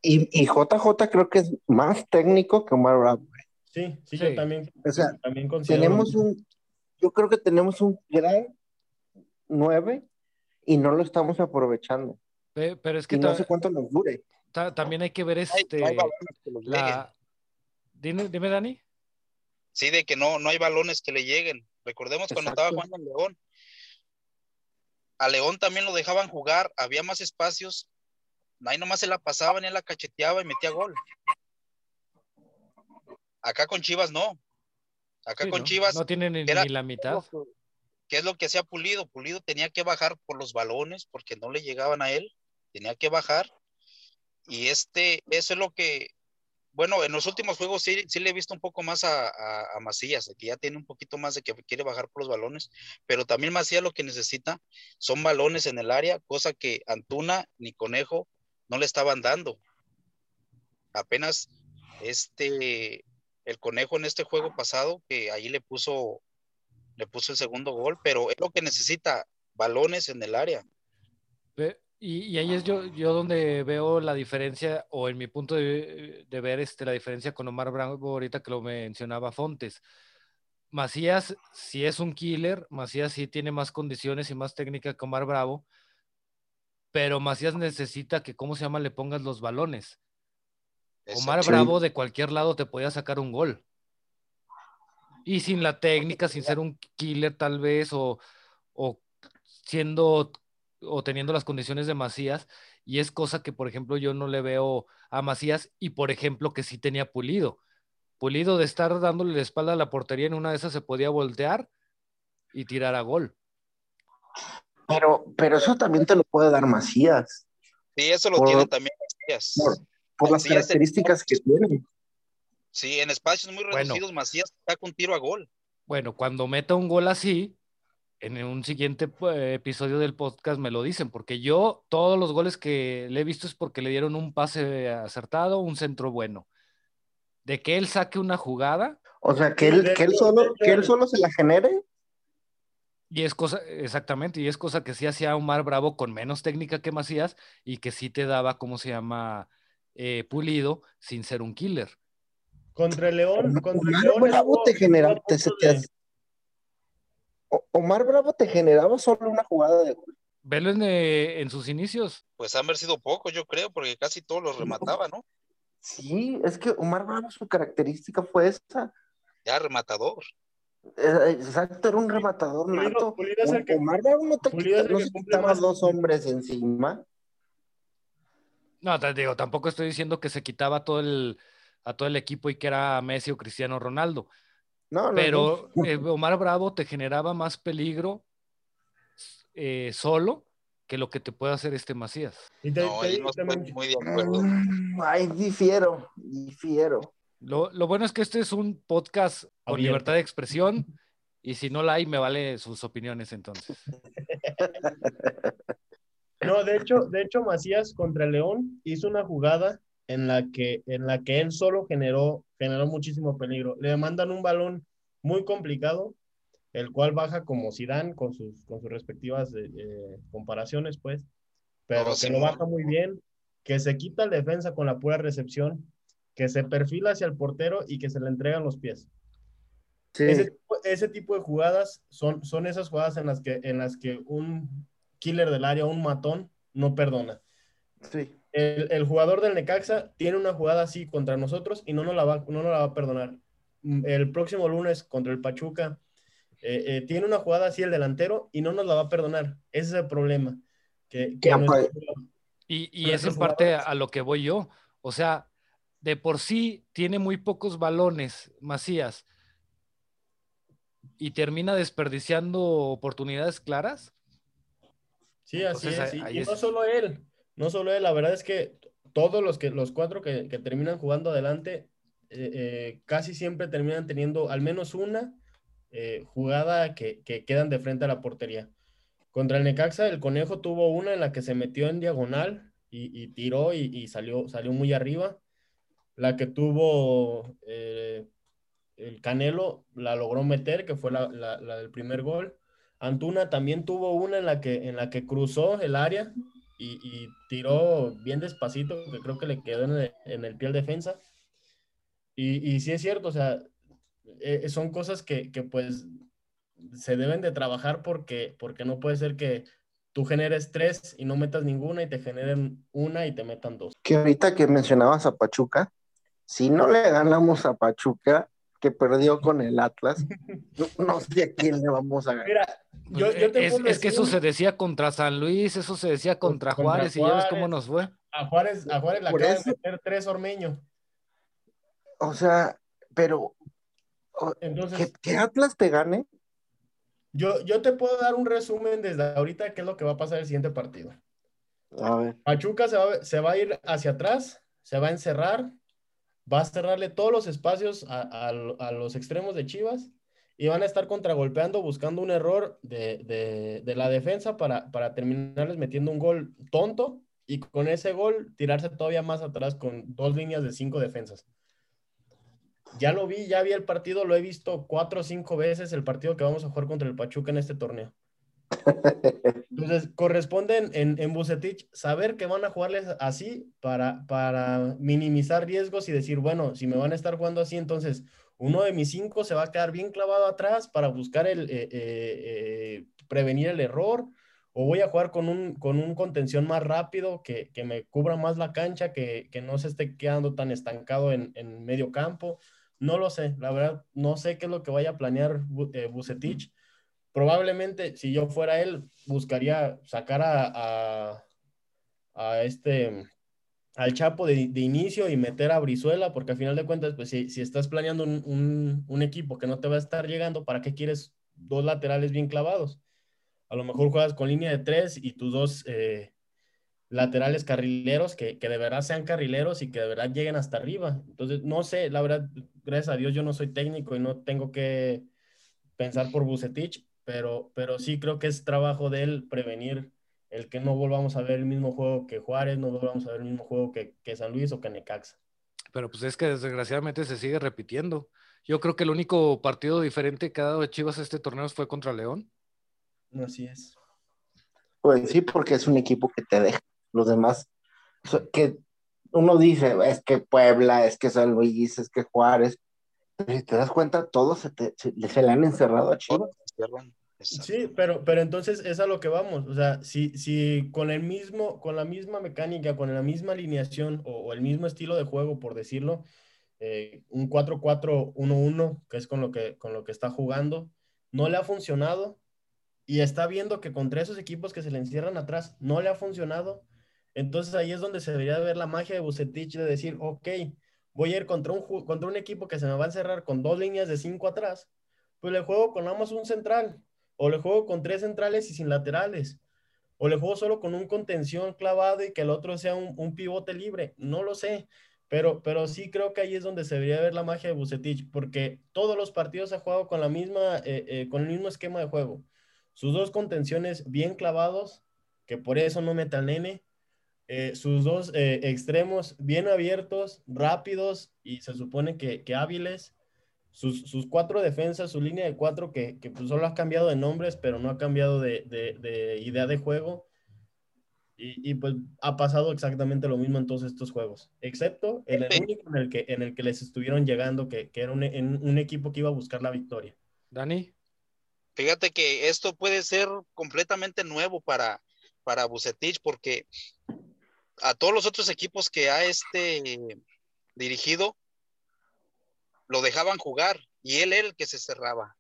Y, y, JJ creo que es más técnico que Omar Bravo.
Sí, sí, yo también,
o sea, también tenemos un, yo creo que tenemos un gran 9 y no lo estamos aprovechando.
Pero es que
no sé cuánto nos dure.
También hay que ver este. Dime, dime, Dani.
Sí, de que no, no hay balones que le lleguen. Recordemos cuando estaba jugando en León. A León también lo dejaban jugar, había más espacios. Ahí nomás se la pasaba, ni la cacheteaba y metía gol. Acá con Chivas no. Acá con Chivas.
No tienen ni, la mitad.
¿Qué es lo que hacía Pulido? Pulido tenía que bajar por los balones porque no le llegaban a él. Tenía que bajar. Y este, eso es lo que, bueno, en los últimos juegos sí, sí le he visto un poco más a, a, Macías, que ya tiene un poquito más de que quiere bajar por los balones, pero también Macías lo que necesita son balones en el área, cosa que Antuna ni Conejo no le estaban dando. Apenas este el conejo en este juego pasado, que ahí le puso, le puso el segundo gol, pero es lo que necesita, balones en el área.
Y, ahí es yo, yo donde veo la diferencia, o en mi punto de, ver este, la diferencia con Omar Bravo, ahorita que lo mencionaba Fontes. Macías sí es un killer, Macías sí tiene más condiciones y más técnica que Omar Bravo, pero Macías necesita que, ¿cómo se llama?, le pongas los balones. Omar Bravo de cualquier lado te podía sacar un gol. Y sin la técnica, sin ser un killer tal vez, o, siendo o teniendo las condiciones de Macías, y es cosa que, por ejemplo, yo no le veo a Macías, y por ejemplo, que sí tenía Pulido. Pulido de estar dándole la espalda a la portería, en una de esas se podía voltear y tirar a gol.
Pero, pero eso también te lo puede dar Macías.
Sí, eso lo tiene también Macías
por las características que tiene.
Sí, en espacios muy reducidos, Macías está con tiro a gol.
Bueno, cuando meta un gol así, en un siguiente pues, episodio del podcast me lo dicen, porque yo todos los goles que le he visto es porque le dieron un pase acertado, un centro bueno. De que él saque una jugada.
O sea, que él, que él, solo, que él solo se la genere.
Y es cosa, exactamente, y es cosa que sí hacía Omar Bravo con menos técnica que Macías y que sí te daba, ¿cómo se llama? Eh, pulido sin ser un killer.
Contra el León, contra
Omar León Bravo te generaba, Omar Bravo te generaba solo una jugada de gol.
Velo en, eh, en, sus inicios.
Pues han sido pocos, yo creo, porque casi todos los remataba, ¿no?
Sí, es que Omar Bravo su característica fue esa.
Ya rematador.
Eh, Exacto, era un rematador
Pulido-
nato.
Pulido es el que-
Omar Bravo no te quita- no
que
se quitaba
más-
dos hombres encima.
No, te digo, tampoco estoy diciendo que se quitaba todo el, a todo el equipo y que era Messi o Cristiano Ronaldo.
No, no, no.
Pero eh, Omar Bravo te generaba más peligro eh, solo que lo que te puede hacer este Macías.
Y te-
No,
te
ahí
digo
no estoy
también-
muy de acuerdo.
Mm, Ay, difiero, difiero.
Lo, lo bueno es que este es un podcast con libertad de expresión y si no la hay, me vale sus opiniones entonces.
No, de hecho, de hecho, Macías contra el León hizo una jugada en la que, en la que él solo generó, generó muchísimo peligro. Le mandan un balón muy complicado, el cual baja como Zidane con sus, con sus respectivas eh, eh, comparaciones, pues, pero
Oh,
que
sí,
lo baja muy bien, que se quita el defensa con la pura recepción, que se perfila hacia el portero y que se le entregan los pies.
Sí,
Ese, tipo- ese tipo de jugadas son, son esas jugadas en las, que, en las que un killer del área, un matón, no perdona.
sí.
El, el jugador del Necaxa tiene una jugada así contra nosotros y no nos la va, no nos la va a perdonar. Mm, El próximo lunes contra el Pachuca eh, eh, tiene una jugada así el delantero y no nos la va a perdonar. Ese es el problema. Que, que
Y, y
Pero
es en parte a lo que voy yo. O sea, de por sí tiene muy pocos balones, Macías, y termina desperdiciando oportunidades claras.
Sí, así
Entonces,
es.
ahí-
Y,
ahí
y
es-
no solo él, no solo él, la verdad es que todos los que los cuatro que, terminan jugando adelante eh, eh, casi siempre terminan teniendo al menos una eh, jugada que, que quedan de frente a la portería. Contra el Necaxa, el Conejo tuvo una en la que se metió en diagonal y, tiró y, salió, salió muy arriba. La que tuvo el Canelo la logró meter, que fue la, la- la del primer gol. Antuna también tuvo una en la que, en la que cruzó el área y, y tiró bien despacito, que creo que le quedó en el, en el pie al defensa. Y, y sí es cierto, o sea, eh, son cosas que, que, pues se deben de trabajar porque, porque no puede ser que tú generes tres y no metas ninguna y te generen una y te metan dos.
Que ahorita que mencionabas a Pachuca, si no le ganamos a Pachuca, que perdió con el Atlas, no, no sé a quién le vamos a ganar.
Mira, yo,
Pues,
yo te
es, que eso se decía contra San Luis, eso se decía contra,
Contra
Juárez, y ya ves cómo nos fue.
A Juárez, a Juárez le
Por
acaban
eso.
de meter tres ormeños.
O sea, pero
Entonces,
que, que Atlas te gane,
yo, yo te puedo dar un resumen desde ahorita qué es lo que va a pasar el siguiente partido.
a ver,
Pachuca se va, se va a ir hacia atrás, se va a encerrar, va a cerrarle todos los espacios a, a- a los extremos de Chivas y van a estar contragolpeando, buscando un error de, de- de la defensa para, para terminarles metiendo un gol tonto y con ese gol tirarse todavía más atrás con dos líneas de cinco defensas. Ya lo vi, ya vi el partido, lo he visto cuatro o cinco veces el partido que vamos a jugar contra el Pachuca en este torneo. Entonces, corresponde en, en, en Bucetich saber que van a jugarles así para, para minimizar riesgos y decir, bueno, si me van a estar jugando así, entonces uno de mis cinco se va a quedar bien clavado atrás para buscar el, eh, eh, eh, prevenir el error, o voy a jugar con un, con un contención más rápido que, que me cubra más la cancha, que, que no se esté quedando tan estancado en, en medio campo. No lo sé, la verdad, no sé qué es lo que vaya a planear eh, Bucetich probablemente si yo fuera él, buscaría sacar a, a este al Chapo de, de inicio y meter a Brizuela, porque al final de cuentas, pues si, si estás planeando un, un, equipo que no te va a estar llegando, ¿para qué quieres dos laterales bien clavados? A lo mejor juegas con línea de tres y tus dos eh, laterales carrileros que, que, de verdad sean carrileros y que de verdad lleguen hasta arriba. Entonces, no sé, la verdad, gracias a Dios yo no soy técnico y no tengo que pensar por Bucetich, pero, pero sí creo que es trabajo de él prevenir el que no volvamos a ver el mismo juego que Juárez, no volvamos a ver el mismo juego que, que San Luis o que Necaxa.
Pero pues es que desgraciadamente se sigue repitiendo. Yo creo que el único partido diferente que ha dado de Chivas este torneo fue contra León.
Así es.
Pues sí, porque es un equipo que te deja. Los demás, que uno dice, es que Puebla, es que San Luis, es que Juárez. Pero si te das cuenta, todos se, te, se, se le han encerrado a Chivas.
Sí, pero, pero entonces es a lo que vamos. O sea, si, si con el mismo, con la misma mecánica, con la misma alineación o, el mismo estilo de juego, por decirlo, eh, un 4-4-1-1, que es con lo que, con lo que está jugando. No le ha funcionado y está viendo que contra esos equipos que se le encierran atrás no le ha funcionado. Entonces ahí es donde se debería ver la magia de Bucetich de decir, ok, voy a ir contra un, contra un equipo que se me va a encerrar con dos líneas de cinco atrás, pues le juego con más un central, o le juego con tres centrales y sin laterales, o le juego solo con un contención clavado y que el otro sea un, pivote libre, no lo sé, pero, pero sí creo que ahí es donde se debería ver la magia de Bucetich, porque todos los partidos ha jugado con la misma, eh, eh, con el mismo esquema de juego. Sus dos contenciones bien clavados, que por eso no mete al nene, eh, sus dos extremos bien abiertos, rápidos y se supone que, que hábiles sus, cuatro defensas, su línea de cuatro, que, pues solo ha cambiado de nombres, pero no ha cambiado de, idea de juego. Y, pues ha pasado exactamente lo mismo en todos estos juegos, excepto en el único en el que, en el que les estuvieron llegando, que, era un, un equipo que iba a buscar la victoria.
Dani.
Fíjate que esto puede ser completamente nuevo para, para Bucetich, porque a todos los otros equipos que ha este dirigido, lo dejaban jugar y él era el que se cerraba.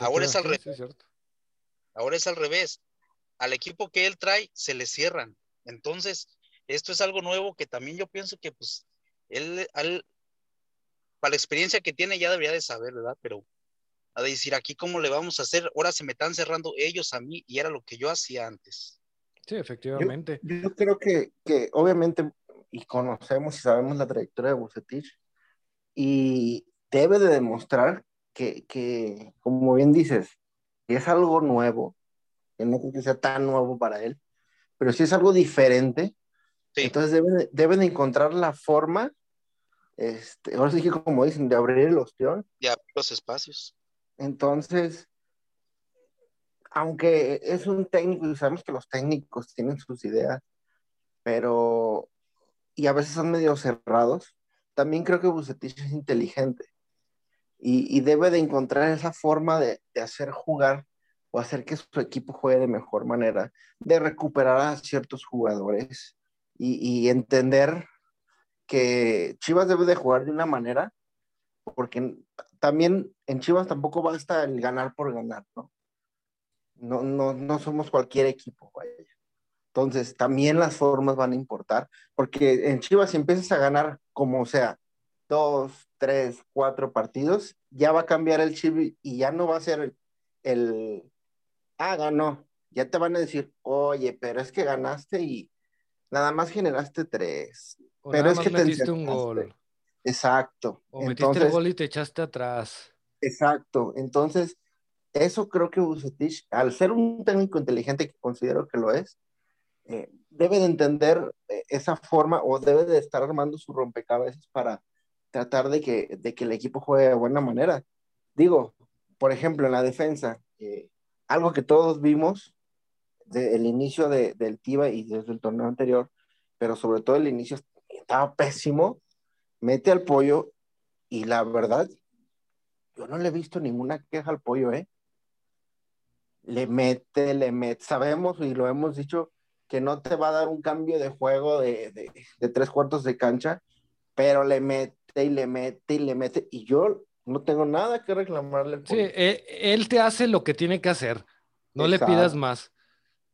Ahora es al revés. Ahora es al revés. Al equipo que él trae se le cierran. Entonces, esto es algo nuevo que también yo pienso que pues él, para la experiencia que tiene ya debería de saber, ¿verdad? Pero a decir aquí cómo le vamos a hacer, ahora se me están cerrando ellos a mí y era lo que yo hacía antes.
Sí, efectivamente.
Yo, creo que, que, obviamente, y conocemos y sabemos la trayectoria de Bucetich, y debe de demostrar que, que, como bien dices, es algo nuevo, que no creo que sea tan nuevo para él, pero si es algo diferente, entonces debe, debe, de encontrar la forma, este, ahora sí que como dicen, de abrir el ostión.
De abrir los espacios.
Entonces, aunque es un técnico y sabemos que los técnicos tienen sus ideas, pero, y a veces son medio cerrados, también creo que Bucetich es inteligente y, debe de encontrar esa forma de, hacer jugar o hacer que su equipo juegue de mejor manera, de recuperar a ciertos jugadores y, entender que Chivas debe de jugar de una manera, porque también en Chivas tampoco basta el ganar por ganar, ¿no? No, no, no somos cualquier equipo, vaya. Entonces, también las formas van a importar, porque en Chivas si empiezas a ganar como sea, dos, tres, cuatro partidos, ya va a cambiar el chip y ya no va a ser el, ah, ganó. Ya te van a decir, oye, pero es que ganaste y nada más generaste tres. pero es que
metiste un gol.
Exacto.
O metiste el gol y te echaste atrás.
Exacto. Entonces, eso creo que Bucetich, al ser un técnico inteligente que considero que lo es, eh, debe de entender eh, esa forma o debe de estar armando su rompecabezas para tratar de que, de que el equipo juegue de buena manera. Digo, por ejemplo, en la defensa, eh, algo que todos vimos desde el inicio de, del TIBA y desde el torneo anterior, pero sobre todo el inicio estaba pésimo, mete al pollo y la verdad, yo no le he visto ninguna queja al pollo, ¿eh? Le mete, le mete, sabemos y lo hemos dicho que no te va a dar un cambio de juego de, tres cuartos de cancha, pero le mete y le mete y le mete. Y yo no tengo nada que reclamarle.
Sí, eh, él te hace lo que tiene que hacer. No le pidas más.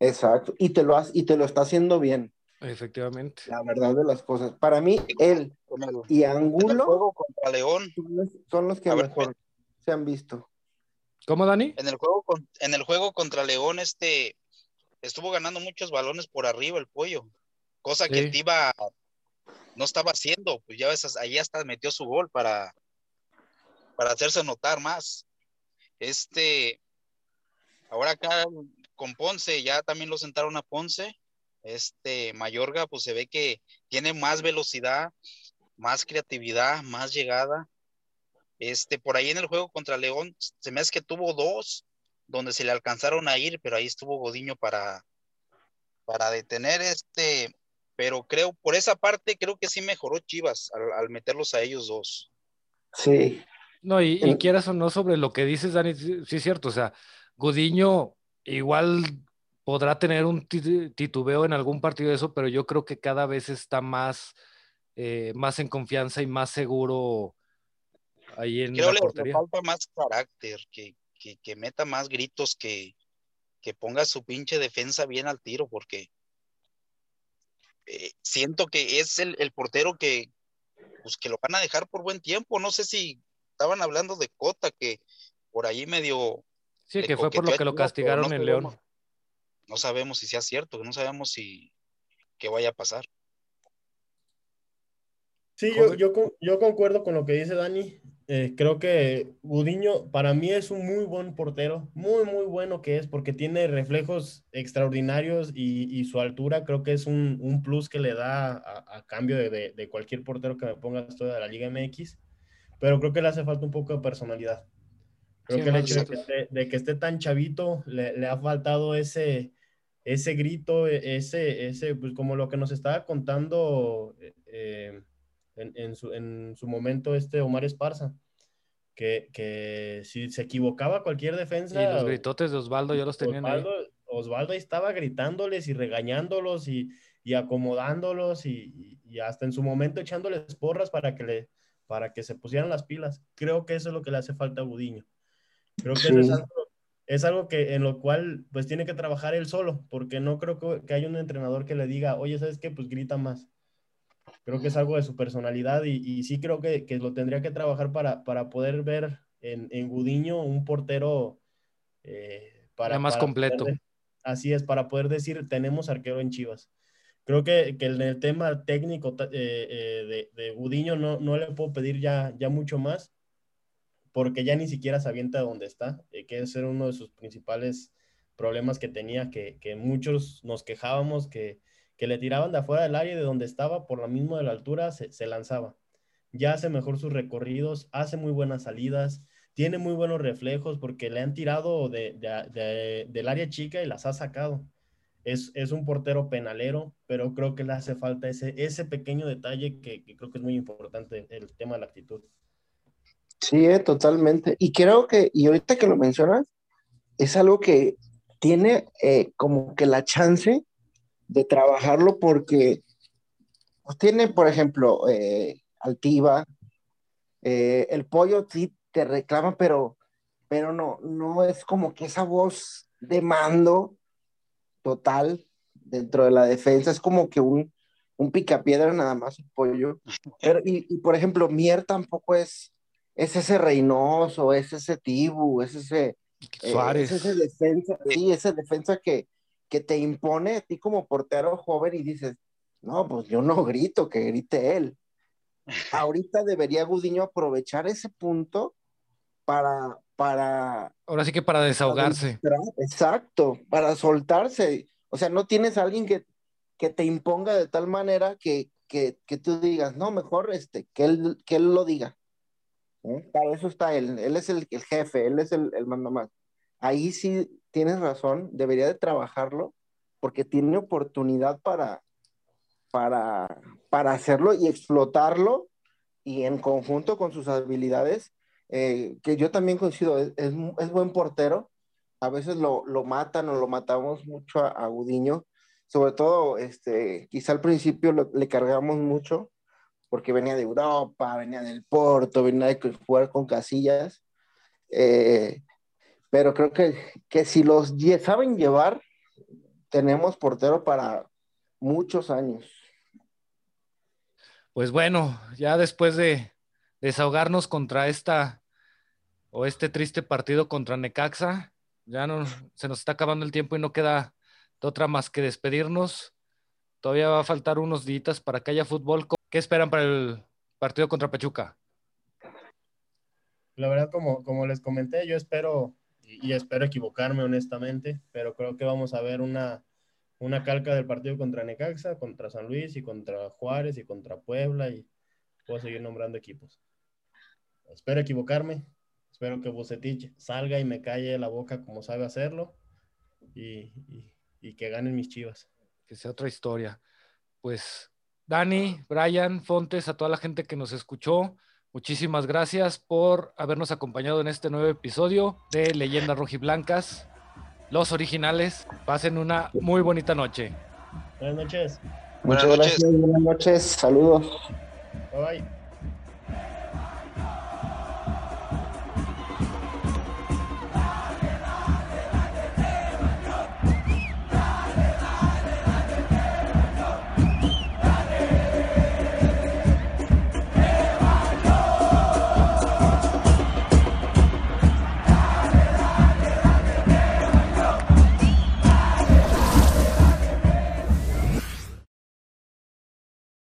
Exacto. Y te lo y te lo está haciendo bien.
Efectivamente.
La verdad de las cosas. Para mí, él y Angulo
contra León.
Son, los, que mejor se han visto.
¿Cómo, Dani?
En el juego, en el juego contra León, este estuvo ganando muchos balones por arriba el pollo, cosa que el Tiva no estaba haciendo, pues ya ves, ahí hasta metió su gol para, para hacerse notar más. Este, ahora acá con Ponce, ya también lo sentaron a Ponce. Este, Mayorga, pues se ve que tiene más velocidad, más creatividad, más llegada. Este, por ahí en el juego contra León, se me hace que tuvo dos donde se le alcanzaron a ir, pero ahí estuvo Godiño para, para detener este, pero creo, por esa parte, creo que sí mejoró Chivas al, meterlos a ellos dos.
Sí.
No, y, quieras o no sobre lo que dices, Dani, sí, es cierto, o sea, Godiño igual podrá tener un titubeo en algún partido de eso, pero yo creo que cada vez está más eh, más en confianza y más seguro ahí en
Creo
la
le, falta más carácter, que, que, que meta más gritos, que, que ponga su pinche defensa bien al tiro, porque eh, siento que es el, el portero que, pues, que lo van a dejar por buen tiempo. No sé si estaban hablando de Cota, que por ahí medio
Sí,
le
que fue por lo que lo castigaron
no
en León.
sabemos- No sabemos si sea cierto, no sabemos si qué vaya a pasar.
Sí, yo, yo, yo concuerdo con lo que dice Dani. Eh, creo que Gudiño para mí es un muy buen portero, muy, muy bueno que es, porque tiene reflejos extraordinarios y, y su altura creo que es un, un plus que le da a, a cambio de, de- de cualquier portero que me ponga esto de la Liga MX, pero creo que le hace falta un poco de personalidad. Creo
Sí,
que el hecho de que, esté, de que esté tan chavito le, le ha faltado ese, ese grito, e- ese, ese, pues como lo que nos estaba contando eh, eh, en, en su, en su momento este Omar Esparza, que, que si se equivocaba cualquier
Y
defensa,
los gritotes de Osvaldo ya los tenían ahí.
Osvaldo, Osvaldo ahí estaba gritándoles y regañándolos y, y acomodándolos y, y hasta en su momento echándoles porras para que, le, para que se pusieran las pilas. Creo que eso es lo que le hace falta a Gudiño. Creo que eso es
Sí.
algo, es algo que en lo cual pues tiene que trabajar él solo, porque no creo que, que haya un entrenador que le diga, oye, ¿sabes qué? Pues grita más. Creo que es algo de su personalidad y, y sí creo que, que lo tendría que trabajar para, para poder ver en, en Gudiño un portero eh, para,
Ya más
para
completo.
poder de- así es, para poder decir, tenemos arquero en Chivas. Creo que, que en el tema técnico eh, eh, de, de Gudiño no, no le puedo pedir ya, ya mucho más, porque ya ni siquiera se avienta donde está, eh, que era uno de sus principales problemas que tenía, que, que muchos nos quejábamos que, que le tiraban de afuera del área de donde estaba, por lo mismo de la altura, se, lanzaba. Ya hace mejor sus recorridos, hace muy buenas salidas, tiene muy buenos reflejos porque le han tirado de, de- de- del área chica y las ha sacado. Es, es un portero penalero, pero creo que le hace falta ese, ese pequeño detalle que, que creo que es muy importante, el tema de la actitud.
Sí, eh, totalmente. Y creo que, y ahorita que lo mencionas, es algo que tiene eh, como que la chance de trabajarlo porque pues, tiene, por ejemplo, eh, Altiva, eh, el pollo sí te reclama, pero, pero no, no es como que esa voz de mando total dentro de la defensa, es como que un, un picapiedra nada más el pollo. Pero, y, y, por ejemplo, Mier tampoco es, es ese Reynoso, es ese Tibu, es ese, eh,
Suárez.
es ese defensa, sí, ese defensa que, que te impone a ti como portero joven y dices, no, pues yo no grito, que grite él. Ahorita debería Gudiño aprovechar ese punto para, para,
Ahora sí que para desahogarse.
para exacto, para soltarse. O sea, no tienes a alguien que, que te imponga de tal manera que, que, que tú digas, no, mejor este, que él, que él lo diga. ¿Eh? Para eso está él, él es el, el jefe, él es el, el mandamás. Ahí sí tienes razón, debería de trabajarlo porque tiene oportunidad para, para, para hacerlo y explotarlo y en conjunto con sus habilidades, eh, que yo también coincido, es, es, buen portero, a veces lo, lo, matan o lo matamos mucho a, a Gudiño, sobre todo, este, quizá al principio le cargamos mucho, porque venía de Europa, venía del Porto, venía de jugar con Casillas, eh, pero creo que, que si los saben llevar, tenemos portero para muchos años.
Pues bueno, ya después de desahogarnos contra esta o este triste partido contra Necaxa, ya no se nos está acabando el tiempo y no queda de otra más que despedirnos. Todavía va a faltar unos días para que haya fútbol. ¿Qué esperan para el partido contra Pachuca?
La verdad, como, como les comenté, yo espero y, espero equivocarme honestamente, pero creo que vamos a ver una, una calca del partido contra Necaxa, contra San Luis y contra Juárez y contra Puebla y puedo seguir nombrando equipos. Espero equivocarme, espero que Bucetich salga y me calle la boca como sabe hacerlo y, y, y que ganen mis chivas.
Que sea otra historia. Pues Dani, Brian, Fontes, a toda la gente que nos escuchó, muchísimas gracias por habernos acompañado en este nuevo episodio de Leyendas Rojiblancas, los originales. Pasen una muy bonita noche.
Buenas noches.
Muchas
Buenas
gracias, buenas noches, saludos.
Bye bye.